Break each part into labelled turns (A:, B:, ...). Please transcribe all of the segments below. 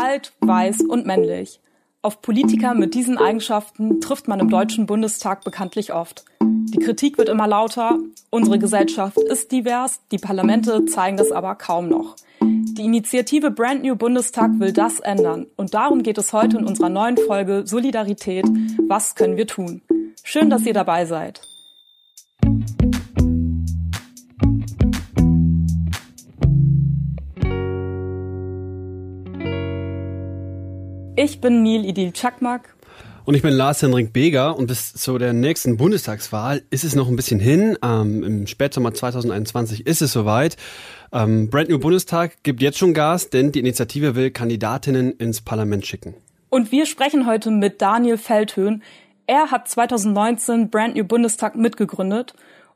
A: alt, weiß und männlich. Auf Politiker mit diesen Eigenschaften trifft man im Deutschen Bundestag bekanntlich oft. Die Kritik wird immer lauter, unsere Gesellschaft ist divers, die Parlamente zeigen das aber kaum noch. Die Initiative Brand New Bundestag will das ändern und darum geht es heute in unserer neuen Folge Solidarität. Was können wir tun? Schön, dass ihr dabei seid. Ich bin Neil Idil Chakmak.
B: Und ich bin Lars-Henrik Beger und bis zu der nächsten Bundestagswahl ist es noch ein bisschen hin. Ähm, Im Spätsommer 2021 ist es soweit. Ähm, Brand New Bundestag gibt jetzt schon Gas, denn die Initiative will Kandidatinnen ins Parlament schicken.
A: Und wir sprechen heute mit Daniel Feldhöhn. Er hat 2019 Brand New Bundestag mitgegründet.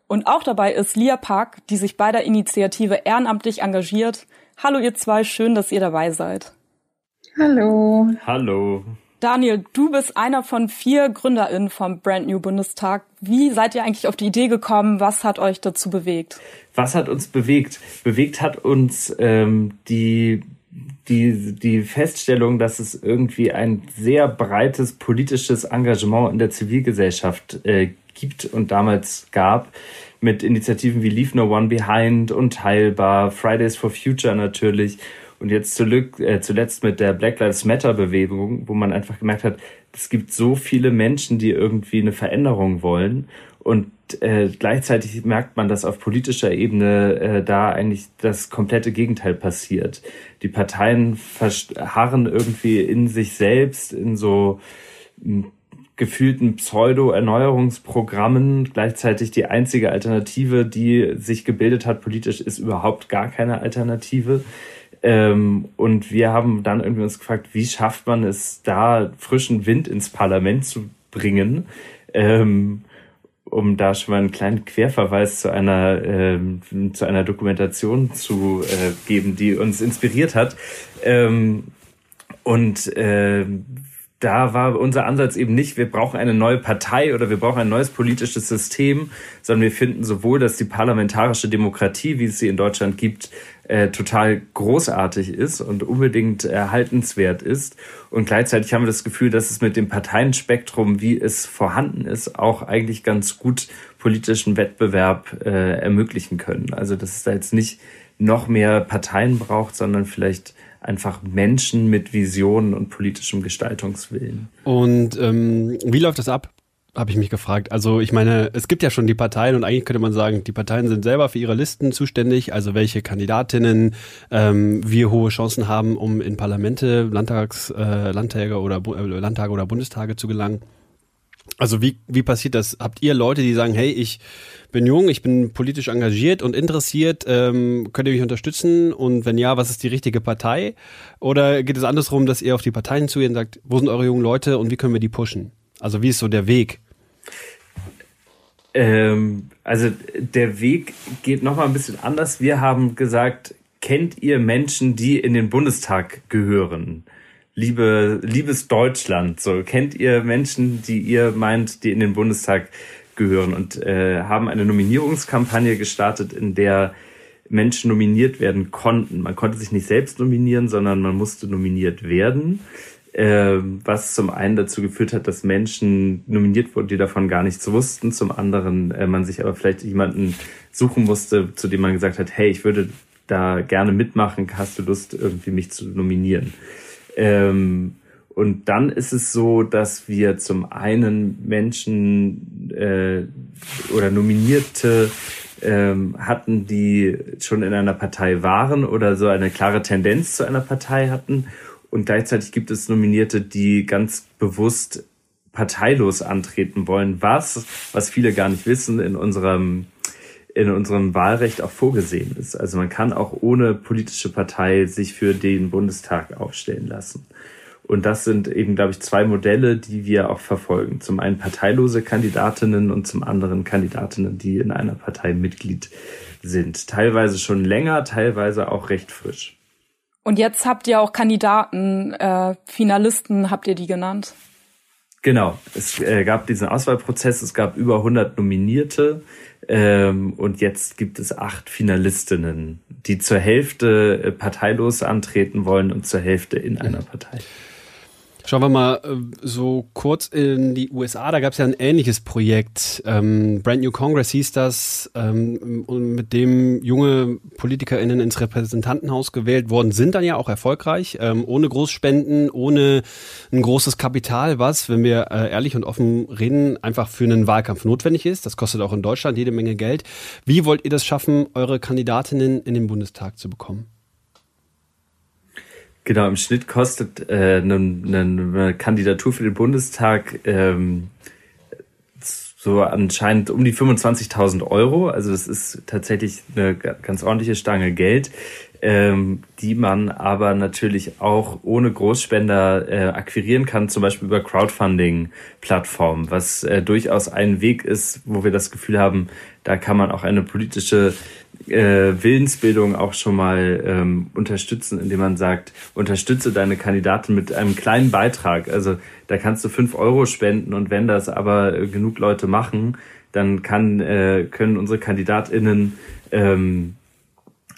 A: Und auch dabei ist Lia Park, die sich bei der Initiative ehrenamtlich engagiert. Hallo ihr zwei, schön, dass ihr dabei seid.
C: Hallo.
D: Hallo.
A: Daniel, du bist einer von vier GründerInnen vom Brand New Bundestag. Wie seid ihr eigentlich auf die Idee gekommen? Was hat euch dazu bewegt?
D: Was hat uns bewegt? Bewegt hat uns ähm, die die, die Feststellung, dass es irgendwie ein sehr breites politisches Engagement in der Zivilgesellschaft äh, gibt und damals gab, mit Initiativen wie Leave No One Behind, Unteilbar, Fridays for Future natürlich und jetzt äh, zuletzt mit der Black Lives Matter Bewegung, wo man einfach gemerkt hat, es gibt so viele Menschen, die irgendwie eine Veränderung wollen. Und äh, gleichzeitig merkt man, dass auf politischer Ebene äh, da eigentlich das komplette Gegenteil passiert. Die Parteien verharren irgendwie in sich selbst, in so hm, gefühlten Pseudo-Erneuerungsprogrammen. Gleichzeitig die einzige Alternative, die sich gebildet hat politisch, ist überhaupt gar keine Alternative. Ähm, und wir haben dann irgendwie uns gefragt, wie schafft man es, da frischen Wind ins Parlament zu bringen, ähm, um da schon mal einen kleinen Querverweis zu einer, ähm, zu einer Dokumentation zu äh, geben, die uns inspiriert hat. Ähm, und äh, da war unser Ansatz eben nicht, wir brauchen eine neue Partei oder wir brauchen ein neues politisches System, sondern wir finden sowohl, dass die parlamentarische Demokratie, wie es sie in Deutschland gibt, äh, total großartig ist und unbedingt erhaltenswert ist. Und gleichzeitig haben wir das Gefühl, dass es mit dem Parteienspektrum, wie es vorhanden ist, auch eigentlich ganz gut politischen Wettbewerb äh, ermöglichen können. Also dass es da jetzt nicht noch mehr Parteien braucht, sondern vielleicht einfach Menschen mit Visionen und politischem Gestaltungswillen.
B: Und ähm, wie läuft das ab? habe ich mich gefragt. Also ich meine, es gibt ja schon die Parteien und eigentlich könnte man sagen, die Parteien sind selber für ihre Listen zuständig, also welche Kandidatinnen ähm, wie hohe Chancen haben, um in Parlamente, Landtags, äh, Landtage oder äh, Landtage oder Bundestage zu gelangen. Also wie, wie passiert das? Habt ihr Leute, die sagen, hey, ich bin jung, ich bin politisch engagiert und interessiert, ähm, könnt ihr mich unterstützen? Und wenn ja, was ist die richtige Partei? Oder geht es andersrum, dass ihr auf die Parteien zugeht und sagt, wo sind eure jungen Leute und wie können wir die pushen? Also wie ist so der Weg?
D: Ähm, also der Weg geht nochmal ein bisschen anders. Wir haben gesagt, kennt ihr Menschen, die in den Bundestag gehören? Liebe, liebes Deutschland, so kennt ihr Menschen, die ihr meint, die in den Bundestag gehören und äh, haben eine Nominierungskampagne gestartet, in der Menschen nominiert werden konnten. Man konnte sich nicht selbst nominieren, sondern man musste nominiert werden äh, was zum einen dazu geführt hat, dass Menschen nominiert wurden, die davon gar nichts wussten, zum anderen äh, man sich aber vielleicht jemanden suchen musste, zu dem man gesagt hat, hey, ich würde da gerne mitmachen, hast du Lust, irgendwie mich zu nominieren? Ähm, und dann ist es so, dass wir zum einen Menschen äh, oder Nominierte ähm, hatten, die schon in einer Partei waren oder so eine klare Tendenz zu einer Partei hatten. Und gleichzeitig gibt es Nominierte, die ganz bewusst parteilos antreten wollen, was, was viele gar nicht wissen, in unserem, in unserem Wahlrecht auch vorgesehen ist. Also man kann auch ohne politische Partei sich für den Bundestag aufstellen lassen. Und das sind eben, glaube ich, zwei Modelle, die wir auch verfolgen. Zum einen parteilose Kandidatinnen und zum anderen Kandidatinnen, die in einer Partei Mitglied sind. Teilweise schon länger, teilweise auch recht frisch.
A: Und jetzt habt ihr auch Kandidaten, äh, Finalisten, habt ihr die genannt?
D: Genau, es äh, gab diesen Auswahlprozess, es gab über 100 Nominierte ähm, und jetzt gibt es acht Finalistinnen, die zur Hälfte äh, parteilos antreten wollen und zur Hälfte in einer Partei.
B: Schauen wir mal äh, so kurz in die USA. Da gab es ja ein ähnliches Projekt. Ähm, Brand New Congress hieß das, ähm, mit dem junge PolitikerInnen ins Repräsentantenhaus gewählt worden sind, dann ja auch erfolgreich, ähm, ohne Großspenden, ohne ein großes Kapital, was, wenn wir äh, ehrlich und offen reden, einfach für einen Wahlkampf notwendig ist. Das kostet auch in Deutschland jede Menge Geld. Wie wollt ihr das schaffen, eure Kandidatinnen in den Bundestag zu bekommen?
D: Genau, im Schnitt kostet äh, eine, eine Kandidatur für den Bundestag ähm, so anscheinend um die 25.000 Euro. Also das ist tatsächlich eine ganz ordentliche Stange Geld, ähm, die man aber natürlich auch ohne Großspender äh, akquirieren kann, zum Beispiel über Crowdfunding-Plattformen, was äh, durchaus ein Weg ist, wo wir das Gefühl haben, da kann man auch eine politische äh, Willensbildung auch schon mal ähm, unterstützen, indem man sagt, unterstütze deine Kandidatin mit einem kleinen Beitrag. Also da kannst du fünf Euro spenden und wenn das aber genug Leute machen, dann kann, äh, können unsere KandidatInnen ähm,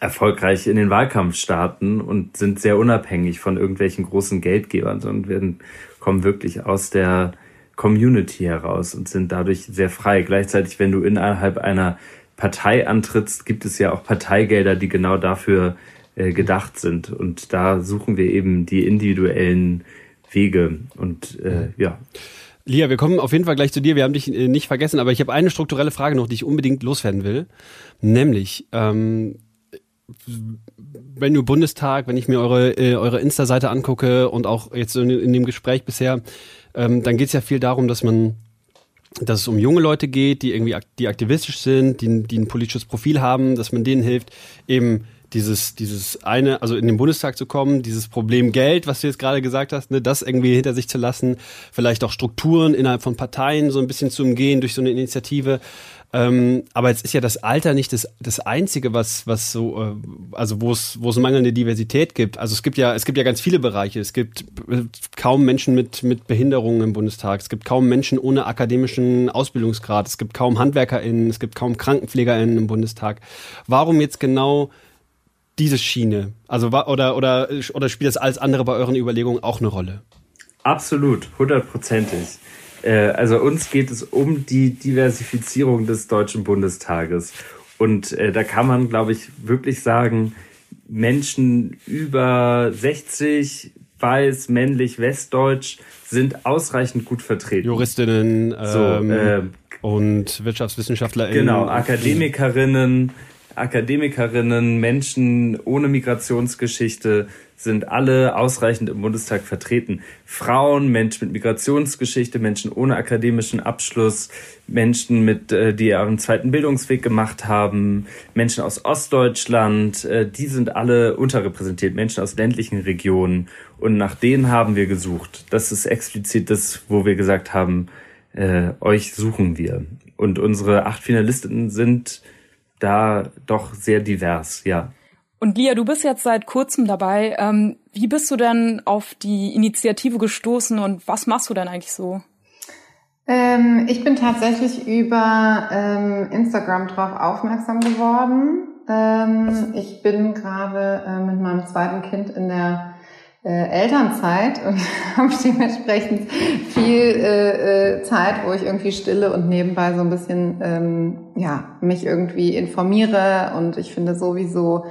D: erfolgreich in den Wahlkampf starten und sind sehr unabhängig von irgendwelchen großen Geldgebern, sondern werden, kommen wirklich aus der Community heraus und sind dadurch sehr frei. Gleichzeitig, wenn du innerhalb einer Partei antrittst, gibt es ja auch Parteigelder, die genau dafür äh, gedacht sind. Und da suchen wir eben die individuellen Wege. Und äh, ja.
B: Lia, wir kommen auf jeden Fall gleich zu dir. Wir haben dich äh, nicht vergessen, aber ich habe eine strukturelle Frage noch, die ich unbedingt loswerden will. Nämlich, ähm, wenn du Bundestag, wenn ich mir eure, äh, eure Insta-Seite angucke und auch jetzt in, in dem Gespräch bisher, ähm, dann geht es ja viel darum, dass man dass es um junge Leute geht, die irgendwie die aktivistisch sind, die, die ein politisches Profil haben, dass man denen hilft, eben dieses, dieses eine, also in den Bundestag zu kommen, dieses Problem Geld, was du jetzt gerade gesagt hast, ne, das irgendwie hinter sich zu lassen, vielleicht auch Strukturen innerhalb von Parteien so ein bisschen zu umgehen durch so eine Initiative. Ähm, aber jetzt ist ja das Alter nicht das, das einzige, was, was so, äh, also wo es, wo es mangelnde Diversität gibt. Also es gibt ja, es gibt ja ganz viele Bereiche. Es gibt äh, kaum Menschen mit, mit Behinderungen im Bundestag. Es gibt kaum Menschen ohne akademischen Ausbildungsgrad. Es gibt kaum HandwerkerInnen. Es gibt kaum KrankenpflegerInnen im Bundestag. Warum jetzt genau diese Schiene? Also, oder, oder, oder spielt das alles andere bei euren Überlegungen auch eine Rolle?
D: Absolut, hundertprozentig. Äh, also uns geht es um die Diversifizierung des Deutschen Bundestages. Und äh, da kann man, glaube ich, wirklich sagen, Menschen über 60, weiß, männlich, westdeutsch sind ausreichend gut vertreten.
B: Juristinnen so, ähm, äh, und WirtschaftswissenschaftlerInnen.
D: Genau, Akademikerinnen, Akademikerinnen, Menschen ohne Migrationsgeschichte sind alle ausreichend im Bundestag vertreten. Frauen, Menschen mit Migrationsgeschichte, Menschen ohne akademischen Abschluss, Menschen mit, äh, die ihren zweiten Bildungsweg gemacht haben, Menschen aus Ostdeutschland, äh, die sind alle unterrepräsentiert, Menschen aus ländlichen Regionen. Und nach denen haben wir gesucht. Das ist explizit das, wo wir gesagt haben, äh, euch suchen wir. Und unsere acht Finalisten sind da doch sehr divers, ja.
A: Und Lia, du bist jetzt seit kurzem dabei. Ähm, wie bist du denn auf die Initiative gestoßen und was machst du denn eigentlich so?
C: Ähm, ich bin tatsächlich über ähm, Instagram drauf aufmerksam geworden. Ähm, ich bin gerade äh, mit meinem zweiten Kind in der äh, Elternzeit und habe dementsprechend viel äh, äh, Zeit, wo ich irgendwie stille und nebenbei so ein bisschen ähm, ja mich irgendwie informiere und ich finde sowieso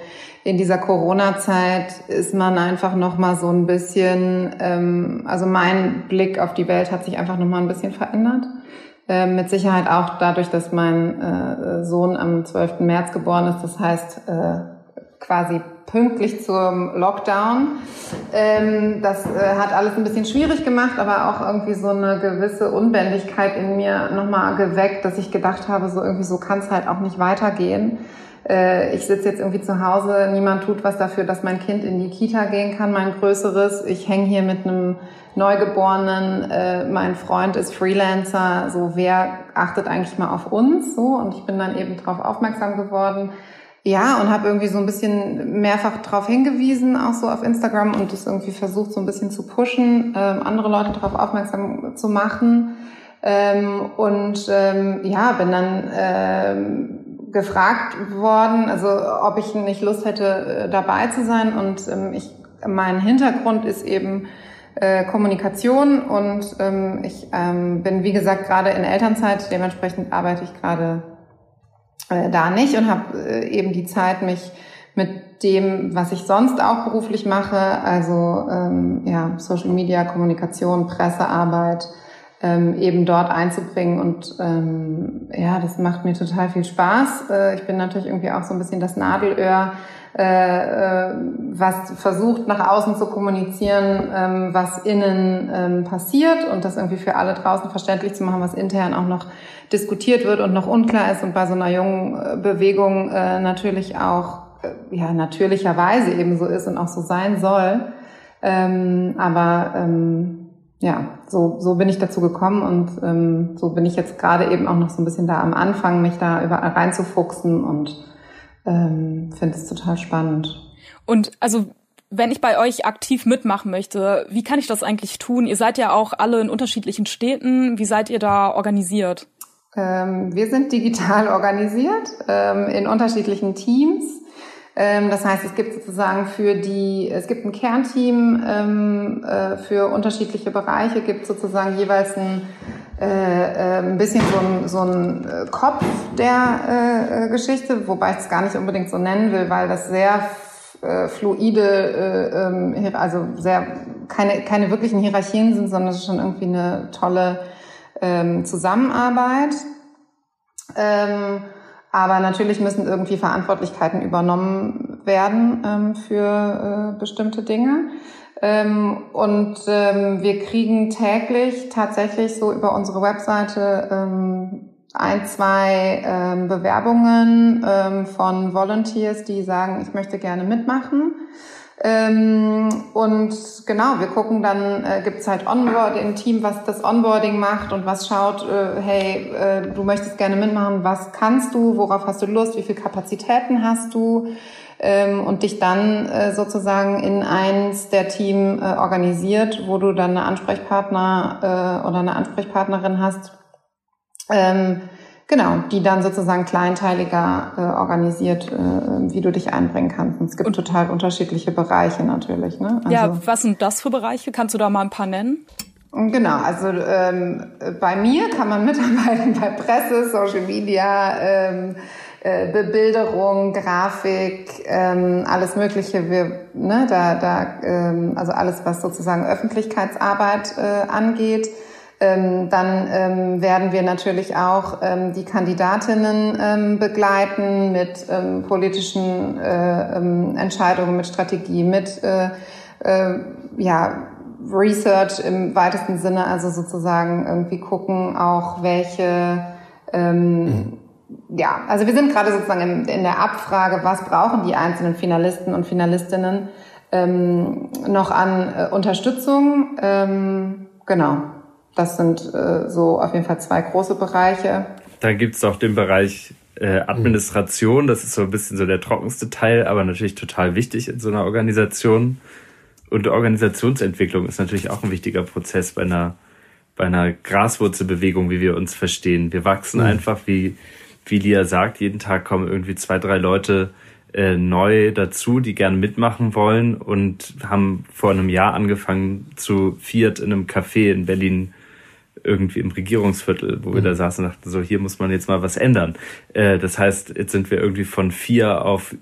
C: in dieser Corona-Zeit ist man einfach noch mal so ein bisschen ähm, also mein Blick auf die Welt hat sich einfach noch mal ein bisschen verändert äh, mit Sicherheit auch dadurch, dass mein äh, Sohn am 12. März geboren ist. Das heißt, äh, quasi pünktlich zum Lockdown. Ähm, das äh, hat alles ein bisschen schwierig gemacht, aber auch irgendwie so eine gewisse Unbändigkeit in mir nochmal geweckt, dass ich gedacht habe, so irgendwie so kann es halt auch nicht weitergehen. Äh, ich sitze jetzt irgendwie zu Hause, niemand tut was dafür, dass mein Kind in die Kita gehen kann, mein größeres. Ich hänge hier mit einem Neugeborenen, äh, mein Freund ist Freelancer, so wer achtet eigentlich mal auf uns so und ich bin dann eben darauf aufmerksam geworden ja, und habe irgendwie so ein bisschen mehrfach darauf hingewiesen, auch so auf Instagram und das irgendwie versucht, so ein bisschen zu pushen, ähm, andere Leute darauf aufmerksam zu machen. Ähm, und ähm, ja, bin dann ähm, gefragt worden, also ob ich nicht Lust hätte, äh, dabei zu sein. Und ähm, ich, mein Hintergrund ist eben äh, Kommunikation und ähm, ich ähm, bin, wie gesagt, gerade in Elternzeit, dementsprechend arbeite ich gerade äh, da nicht und habe äh, eben die Zeit, mich mit dem, was ich sonst auch beruflich mache, also ähm, ja, Social Media, Kommunikation, Pressearbeit, ähm, eben dort einzubringen. Und ähm, ja, das macht mir total viel Spaß. Äh, ich bin natürlich irgendwie auch so ein bisschen das Nadelöhr, äh, äh, was versucht nach außen zu kommunizieren, ähm, was innen ähm, passiert und das irgendwie für alle draußen verständlich zu machen, was intern auch noch diskutiert wird und noch unklar ist und bei so einer jungen äh, Bewegung äh, natürlich auch äh, ja natürlicherweise eben so ist und auch so sein soll. Ähm, aber ähm, ja, so, so bin ich dazu gekommen und ähm, so bin ich jetzt gerade eben auch noch so ein bisschen da am Anfang, mich da überall reinzufuchsen und ähm, finde es total spannend.
A: Und also wenn ich bei euch aktiv mitmachen möchte, wie kann ich das eigentlich tun? Ihr seid ja auch alle in unterschiedlichen Städten. Wie seid ihr da organisiert?
C: Ähm, wir sind digital organisiert ähm, in unterschiedlichen Teams. Ähm, das heißt, es gibt sozusagen für die, es gibt ein Kernteam ähm, äh, für unterschiedliche Bereiche, gibt sozusagen jeweils ein, äh, äh, ein bisschen so ein, so ein Kopf der Geschichte, wobei ich es gar nicht unbedingt so nennen will, weil das sehr fluide, äh, ähm, also sehr keine, keine wirklichen Hierarchien sind, sondern es ist schon irgendwie eine tolle Zusammenarbeit. Aber natürlich müssen irgendwie Verantwortlichkeiten übernommen werden ähm, für äh, bestimmte Dinge. Ähm, und ähm, wir kriegen täglich tatsächlich so über unsere Webseite ähm, ein, zwei ähm, Bewerbungen ähm, von Volunteers, die sagen, ich möchte gerne mitmachen. Ähm, und genau, wir gucken dann, äh, gibt es halt Onboard im Team, was das Onboarding macht und was schaut, äh, hey, äh, du möchtest gerne mitmachen, was kannst du, worauf hast du Lust, wie viele Kapazitäten hast du? Ähm, und dich dann äh, sozusagen in eins der Team äh, organisiert, wo du dann eine Ansprechpartner äh, oder eine Ansprechpartnerin hast, ähm, Genau, die dann sozusagen kleinteiliger äh, organisiert, äh, wie du dich einbringen kannst. Und es gibt und, total unterschiedliche Bereiche natürlich. Ne?
A: Also, ja, was sind das für Bereiche? Kannst du da mal ein paar nennen?
C: Genau, also ähm, bei mir kann man mitarbeiten bei Presse, Social Media, ähm, äh, Bebilderung, Grafik, ähm, alles Mögliche. Wir, ne, da, da, ähm, also alles, was sozusagen Öffentlichkeitsarbeit äh, angeht. Ähm, dann ähm, werden wir natürlich auch ähm, die Kandidatinnen ähm, begleiten mit ähm, politischen äh, ähm, Entscheidungen, mit Strategie, mit äh, äh, ja, Research im weitesten Sinne, also sozusagen irgendwie gucken auch, welche mhm. ja, also wir sind gerade sozusagen in, in, der Abfrage, was brauchen die einzelnen Finalisten und Finalistinnen noch an äh, Unterstützung. genau. Das sind äh, so auf jeden Fall zwei große Bereiche.
D: Da gibt es auch den Bereich äh, Administration, das ist so ein bisschen so der trockenste Teil, aber natürlich total wichtig in so einer Organisation. Und Organisationsentwicklung ist natürlich auch ein wichtiger Prozess bei einer, bei einer Graswurzelbewegung, wie wir uns verstehen. Wir wachsen mhm. einfach, wie, wie Lia sagt, jeden Tag kommen irgendwie zwei, drei Leute äh, neu dazu, die gerne mitmachen wollen und haben vor einem Jahr angefangen zu Fiat in einem Café in Berlin irgendwie im Regierungsviertel, wo wir da mhm. saßen und dachten, so hier muss man jetzt mal was ändern. Äh, das heißt, jetzt sind wir irgendwie von vier auf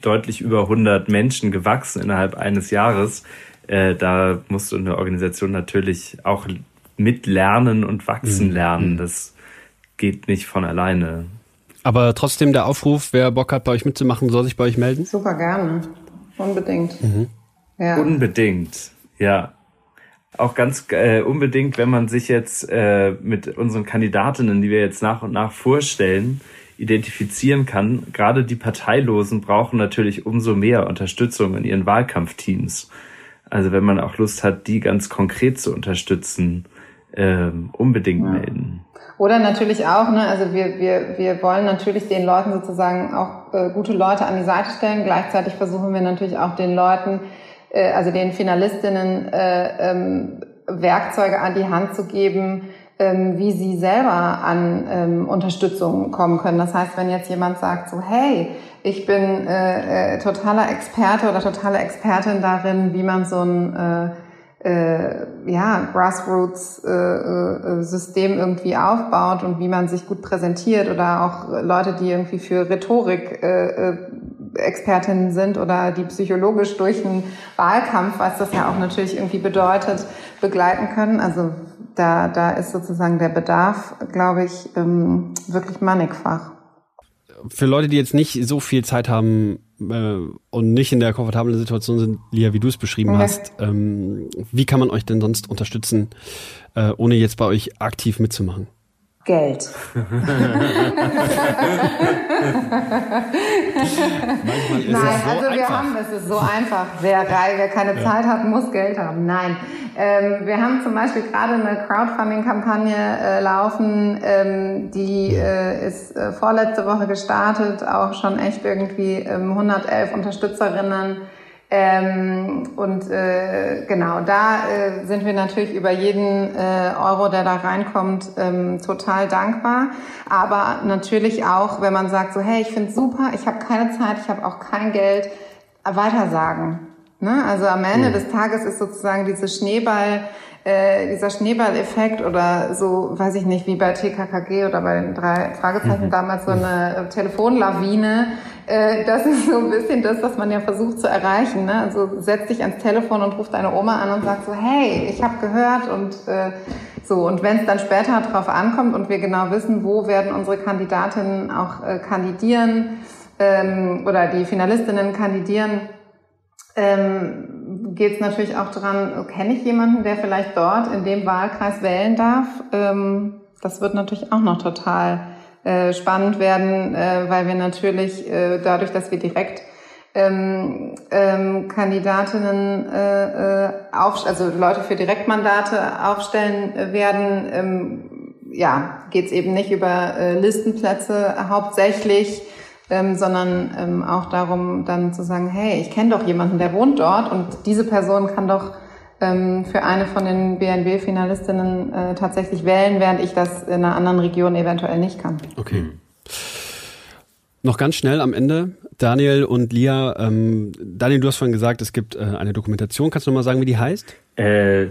D: deutlich über 100 Menschen gewachsen innerhalb eines Jahres. Äh, da musst du eine Organisation natürlich auch mitlernen und wachsen mhm. lernen. Mhm. Das geht nicht von alleine.
B: Aber trotzdem der Aufruf, wer Bock hat, bei euch mitzumachen, soll sich bei euch melden?
C: Super gerne. Unbedingt.
D: Mhm. Ja. Unbedingt, ja auch ganz äh, unbedingt, wenn man sich jetzt äh, mit unseren Kandidatinnen, die wir jetzt nach und nach vorstellen, identifizieren kann. Gerade die Parteilosen brauchen natürlich umso mehr Unterstützung in ihren Wahlkampfteams. Also wenn man auch Lust hat, die ganz konkret zu unterstützen, ähm, unbedingt ja. melden.
C: Oder natürlich auch, ne, also wir, wir, wir wollen natürlich den Leuten sozusagen auch äh, gute Leute an die Seite stellen. Gleichzeitig versuchen wir natürlich auch den Leuten, äh, also den Finalistinnen, äh, ähm, Werkzeuge an die Hand zu geben, ähm, wie sie selber an ähm, Unterstützung kommen können. Das heißt, wenn jetzt jemand sagt so, hey, ich bin äh, äh, totaler Experte oder totale Expertin darin, wie man so ein äh, äh, ja, Grassroots-System äh, äh, irgendwie aufbaut und wie man sich gut präsentiert oder auch Leute, die irgendwie für Rhetorik äh, äh, Expertinnen sind oder die psychologisch durch einen Wahlkampf, was das ja auch natürlich irgendwie bedeutet, begleiten können. Also da, da ist sozusagen der Bedarf, glaube ich, ähm, wirklich mannigfach.
B: Für Leute, die jetzt nicht so viel Zeit haben äh, und nicht in der komfortablen Situation sind, Lia, wie du es beschrieben ja. hast, ähm, wie kann man euch denn sonst unterstützen, äh, ohne jetzt bei euch aktiv mitzumachen?
C: Geld. Nein, es so also wir einfach. haben, es ist so einfach. Wer, wer keine ja. Zeit hat, muss Geld haben. Nein. Ähm, wir haben zum Beispiel gerade eine Crowdfunding-Kampagne äh, laufen, ähm, die äh, ist äh, vorletzte Woche gestartet, auch schon echt irgendwie ähm, 111 Unterstützerinnen ähm, und äh, genau, da äh, sind wir natürlich über jeden äh, Euro, der da reinkommt, ähm, total dankbar. Aber natürlich auch, wenn man sagt so, hey, ich finde super, ich habe keine Zeit, ich habe auch kein Geld, weitersagen. Ne? Also am Ende mhm. des Tages ist sozusagen diese Schneeball äh, dieser Schneeballeffekt oder so, weiß ich nicht, wie bei TKKG oder bei den drei Fragezeichen mhm. damals so eine Telefonlawine. Äh, das ist so ein bisschen das, was man ja versucht zu erreichen. Ne? Also setz dich ans Telefon und ruf deine Oma an und sag so, hey, ich habe gehört und äh, so. Und wenn es dann später drauf ankommt und wir genau wissen, wo werden unsere Kandidatinnen auch äh, kandidieren ähm, oder die Finalistinnen kandidieren, ähm, geht es natürlich auch daran, kenne ich jemanden, der vielleicht dort in dem Wahlkreis wählen darf? Ähm, das wird natürlich auch noch total äh, spannend werden, äh, weil wir natürlich äh, dadurch, dass wir direkt ähm, ähm, Kandidatinnen äh, äh auf, also Leute für Direktmandate aufstellen werden, ähm, ja, geht es eben nicht über äh, Listenplätze hauptsächlich, ähm, sondern ähm, auch darum, dann zu sagen, hey, ich kenne doch jemanden, der wohnt dort und diese Person kann doch ähm, für eine von den BNB-Finalistinnen äh, tatsächlich wählen, während ich das in einer anderen Region eventuell nicht kann.
B: Okay. Noch ganz schnell am Ende, Daniel und Lia. Ähm, Daniel, du hast vorhin gesagt, es gibt äh, eine Dokumentation. Kannst du noch mal sagen, wie die heißt?
D: Äh,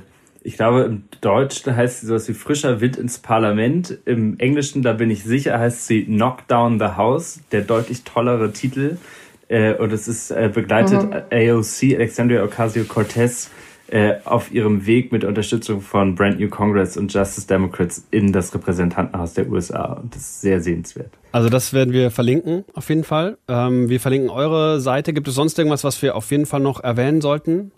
D: ich glaube, im Deutschen heißt sie sowas wie frischer Wind ins Parlament. Im Englischen, da bin ich sicher, heißt sie Knock Down the House, der deutlich tollere Titel. Äh, und es ist äh, begleitet mhm. AOC, Alexandria Ocasio-Cortez, äh, auf ihrem Weg mit Unterstützung von Brand New Congress und Justice Democrats in das Repräsentantenhaus der USA. Und das ist sehr sehenswert.
B: Also das werden wir verlinken, auf jeden Fall. Ähm, wir verlinken eure Seite. Gibt es sonst irgendwas, was wir auf jeden Fall noch erwähnen sollten?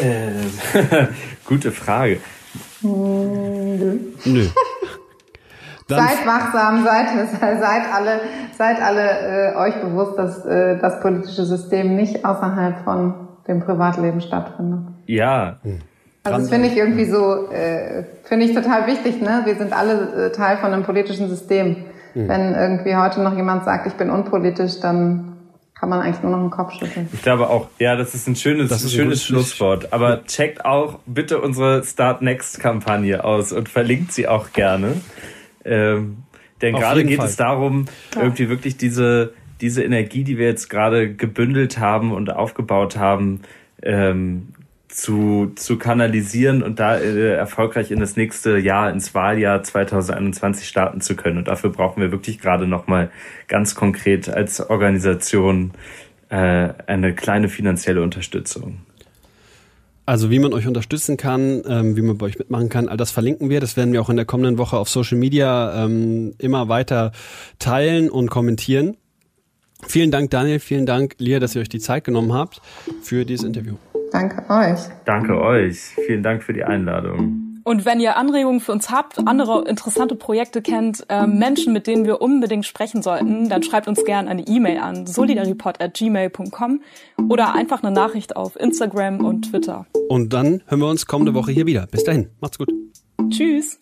D: Äh, gute Frage.
C: Nö. Nö. seid wachsam, seid, seid alle, seid alle äh, euch bewusst, dass äh, das politische System nicht außerhalb von dem Privatleben stattfindet.
D: Ja.
C: Also das finde ich irgendwie so, äh, finde ich total wichtig. Ne? Wir sind alle äh, Teil von einem politischen System. Mhm. Wenn irgendwie heute noch jemand sagt, ich bin unpolitisch, dann kann man eigentlich nur noch den Kopf schütteln.
D: Ich glaube auch, ja, das ist ein schönes, das ist schönes Schlusswort. Aber checkt auch bitte unsere Start Next Kampagne aus und verlinkt sie auch gerne. Ähm, denn Auf gerade geht Fall. es darum, ja. irgendwie wirklich diese, diese Energie, die wir jetzt gerade gebündelt haben und aufgebaut haben, ähm, zu, zu kanalisieren und da äh, erfolgreich in das nächste Jahr, ins Wahljahr 2021 starten zu können. Und dafür brauchen wir wirklich gerade nochmal ganz konkret als Organisation äh, eine kleine finanzielle Unterstützung.
B: Also wie man euch unterstützen kann, ähm, wie man bei euch mitmachen kann, all das verlinken wir. Das werden wir auch in der kommenden Woche auf Social Media ähm, immer weiter teilen und kommentieren. Vielen Dank, Daniel, vielen Dank, Lia, dass ihr euch die Zeit genommen habt für dieses Interview.
C: Danke euch.
D: Danke euch. Vielen Dank für die Einladung.
A: Und wenn ihr Anregungen für uns habt, andere interessante Projekte kennt, äh, Menschen, mit denen wir unbedingt sprechen sollten, dann schreibt uns gerne eine E-Mail an solidaripod.gmail.com oder einfach eine Nachricht auf Instagram und Twitter.
B: Und dann hören wir uns kommende Woche hier wieder. Bis dahin, macht's gut.
A: Tschüss.